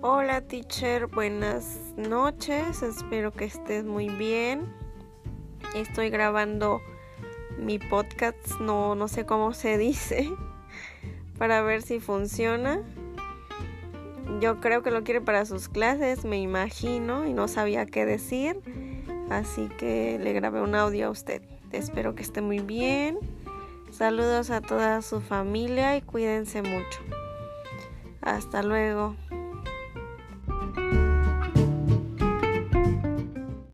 Hola teacher, buenas noches, espero que estés muy bien. Estoy grabando mi podcast, no, no sé cómo se dice, para ver si funciona. Yo creo que lo quiere para sus clases, me imagino, y no sabía qué decir, así que le grabé un audio a usted. Espero que esté muy bien. Saludos a toda su familia y cuídense mucho. Hasta luego.